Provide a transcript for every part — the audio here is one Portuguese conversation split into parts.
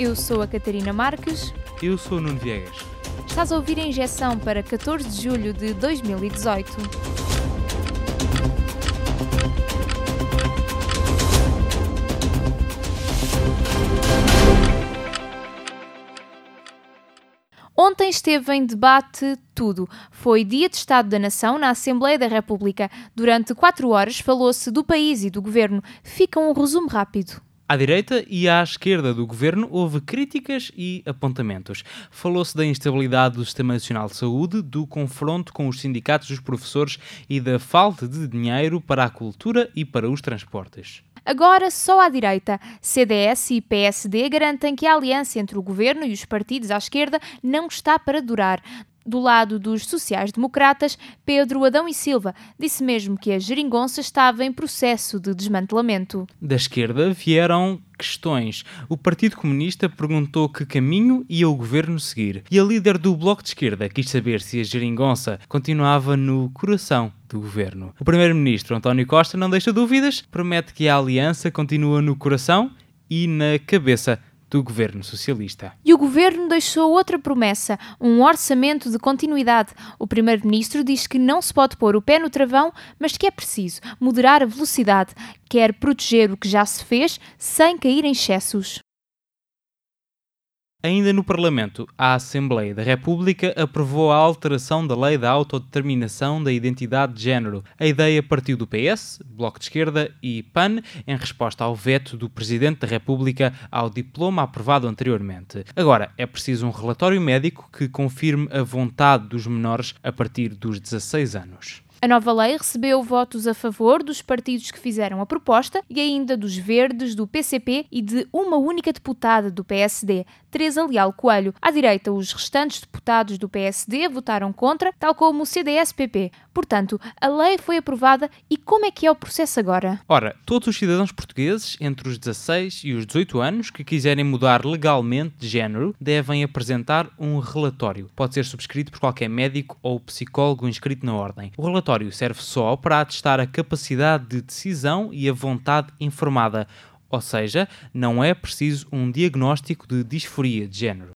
Eu sou a Catarina Marques. Eu sou o Nuno Viegas. Estás a ouvir a injeção para 14 de julho de 2018. Ontem esteve em debate tudo. Foi dia de Estado da Nação na Assembleia da República. Durante quatro horas falou-se do país e do governo. Fica um resumo rápido. À direita e à esquerda do governo houve críticas e apontamentos. Falou-se da instabilidade do Sistema Nacional de Saúde, do confronto com os sindicatos dos professores e da falta de dinheiro para a cultura e para os transportes. Agora, só à direita. CDS e PSD garantem que a aliança entre o governo e os partidos à esquerda não está para durar. Do lado dos sociais-democratas, Pedro Adão e Silva disse mesmo que a geringonça estava em processo de desmantelamento. Da esquerda vieram questões. O Partido Comunista perguntou que caminho ia o governo seguir. E a líder do Bloco de Esquerda quis saber se a geringonça continuava no coração do governo. O primeiro-ministro António Costa não deixa dúvidas, promete que a aliança continua no coração e na cabeça do governo socialista. E o governo deixou outra promessa, um orçamento de continuidade. O primeiro-ministro diz que não se pode pôr o pé no travão, mas que é preciso moderar a velocidade, quer proteger o que já se fez sem cair em excessos. Ainda no Parlamento, a Assembleia da República aprovou a alteração da Lei da Autodeterminação da Identidade de Género. A ideia partiu do PS, Bloco de Esquerda e PAN, em resposta ao veto do Presidente da República ao diploma aprovado anteriormente. Agora, é preciso um relatório médico que confirme a vontade dos menores a partir dos 16 anos. A nova lei recebeu votos a favor dos partidos que fizeram a proposta e ainda dos Verdes, do PCP e de uma única deputada do PSD, Teresa Leal Coelho. À direita, os restantes deputados do PSD votaram contra, tal como o CDS-PP. Portanto, a lei foi aprovada e como é que é o processo agora? Ora, todos os cidadãos portugueses entre os 16 e os 18 anos que quiserem mudar legalmente de género devem apresentar um relatório. Pode ser subscrito por qualquer médico ou psicólogo inscrito na ordem. O relatório serve só para atestar a capacidade de decisão e a vontade informada, ou seja, não é preciso um diagnóstico de disforia de género.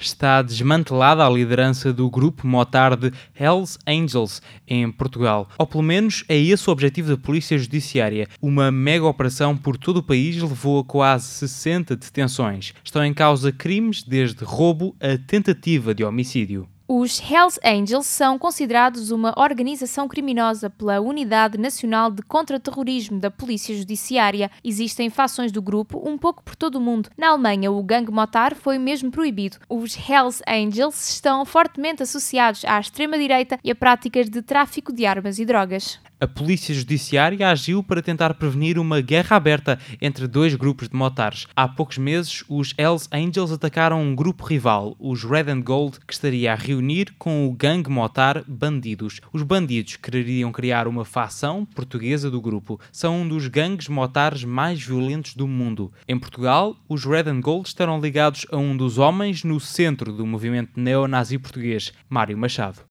Está desmantelada a liderança do grupo motar de Hells Angels em Portugal. Ou pelo menos é esse o objetivo da Polícia Judiciária. Uma mega operação por todo o país levou a quase 60 detenções. Estão em causa crimes desde roubo a tentativa de homicídio. Os Hells Angels são considerados uma organização criminosa pela Unidade Nacional de Contra-Terrorismo da Polícia Judiciária. Existem fações do grupo um pouco por todo o mundo. Na Alemanha, o gangue motar foi mesmo proibido. Os Hells Angels estão fortemente associados à extrema-direita e a práticas de tráfico de armas e drogas a Polícia Judiciária agiu para tentar prevenir uma guerra aberta entre dois grupos de motares. Há poucos meses, os Hells Angels atacaram um grupo rival, os Red and Gold, que estaria a reunir com o gangue motar Bandidos. Os bandidos queriam criar uma facção portuguesa do grupo. São um dos gangues motares mais violentos do mundo. Em Portugal, os Red and Gold estarão ligados a um dos homens no centro do movimento neonazi português, Mário Machado.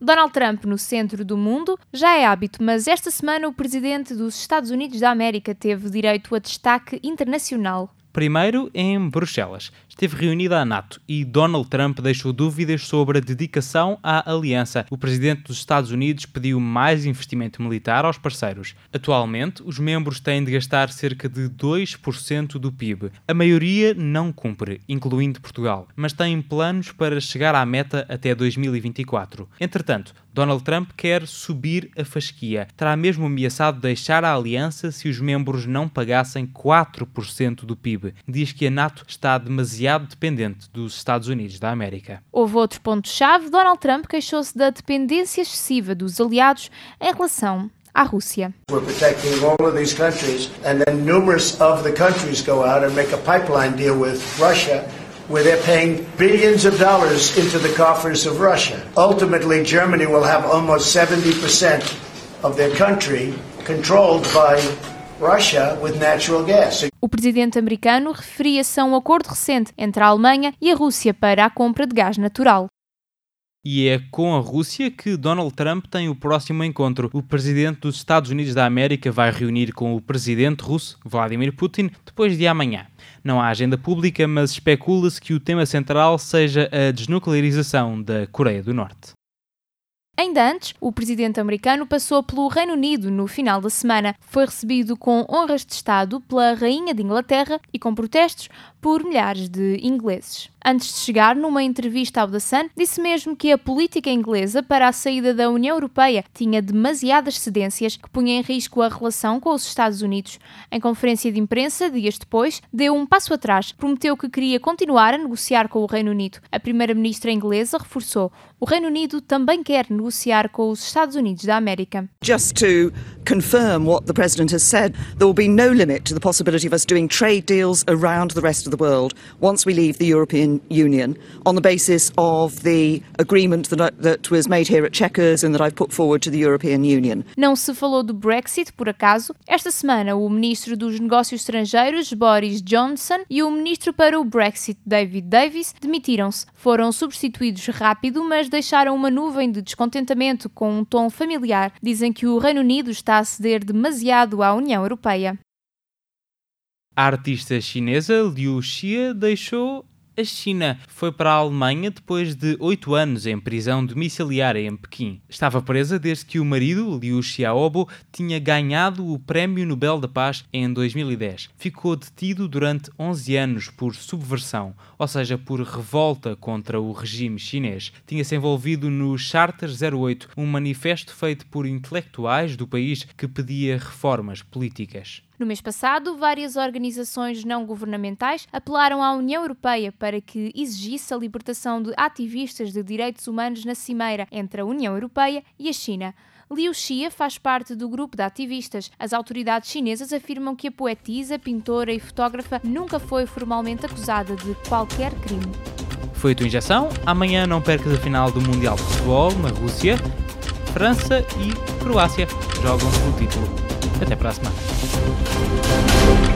Donald Trump no centro do mundo já é hábito, mas esta semana o presidente dos Estados Unidos da América teve direito a destaque internacional. Primeiro, em Bruxelas, esteve reunida a NATO e Donald Trump deixou dúvidas sobre a dedicação à aliança. O presidente dos Estados Unidos pediu mais investimento militar aos parceiros. Atualmente, os membros têm de gastar cerca de 2% do PIB. A maioria não cumpre, incluindo Portugal, mas têm planos para chegar à meta até 2024. Entretanto, Donald Trump quer subir a fasquia. Terá mesmo ameaçado deixar a aliança se os membros não pagassem 4% do PIB. Diz que a NATO está demasiado dependente dos Estados Unidos da América. Houve outro ponto-chave. Donald Trump queixou-se da dependência excessiva dos aliados em relação à Rússia. We're protecting all of these countries and then numerous of the countries go out and make a pipeline deal with Russia where they're paying billions of dollars into the coffers of Russia. Ultimately, Germany will have almost 70% of their country controlled by Russia with natural gas. O presidente americano referia-se a um acordo recente entre a Alemanha e a Rússia para a compra de gás natural. E é com a Rússia que Donald Trump tem o próximo encontro. O presidente dos Estados Unidos da América vai reunir com o presidente russo, Vladimir Putin, depois de amanhã. Não há agenda pública, mas especula-se que o tema central seja a desnuclearização da Coreia do Norte. Ainda antes, o presidente americano passou pelo Reino Unido no final da semana. Foi recebido com honras de Estado pela Rainha de Inglaterra e com protestos por milhares de ingleses. Antes de chegar, numa entrevista ao The Sun, disse mesmo que a política inglesa para a saída da União Europeia tinha demasiadas cedências que punha em risco a relação com os Estados Unidos. Em conferência de imprensa, dias depois, deu um passo atrás, prometeu que queria continuar a negociar com o Reino Unido. A primeira-ministra inglesa reforçou: o Reino Unido também quer negociar com os Estados Unidos da América. Just to confirm what the president has said, there will be no limit to the possibility of us doing trade deals around the rest of the world once we leave the European Union on the basis of the agreement that, I, that was made here at Chequers and that I've put forward to the European Union. Não se falou do Brexit, por acaso. Esta semana, o ministro dos Negócios Estrangeiros, Boris Johnson, e o ministro para o Brexit, David Davis, demitiram-se. Foram substituídos rápido, mas deixaram uma nuvem de descontentamento com um tom familiar. Dizem que o Reino Unido está a ceder demasiado à União Europeia. A artista chinesa Liu Xia deixou a China foi para a Alemanha depois de oito anos em prisão domiciliária em Pequim. Estava presa desde que o marido, Liu Xiaobo, tinha ganhado o Prémio Nobel da Paz em 2010. Ficou detido durante 11 anos por subversão, ou seja, por revolta contra o regime chinês. Tinha-se envolvido no Charter 08, um manifesto feito por intelectuais do país que pedia reformas políticas. No mês passado, várias organizações não governamentais apelaram à União Europeia para que exigisse a libertação de ativistas de direitos humanos na cimeira entre a União Europeia e a China. Liu Xia faz parte do grupo de ativistas. As autoridades chinesas afirmam que a poetisa, pintora e fotógrafa nunca foi formalmente acusada de qualquer crime. Foi a tua injeção. Amanhã não percas a final do Mundial de Futebol na Rússia. França e Croácia jogam o título. Até a semana.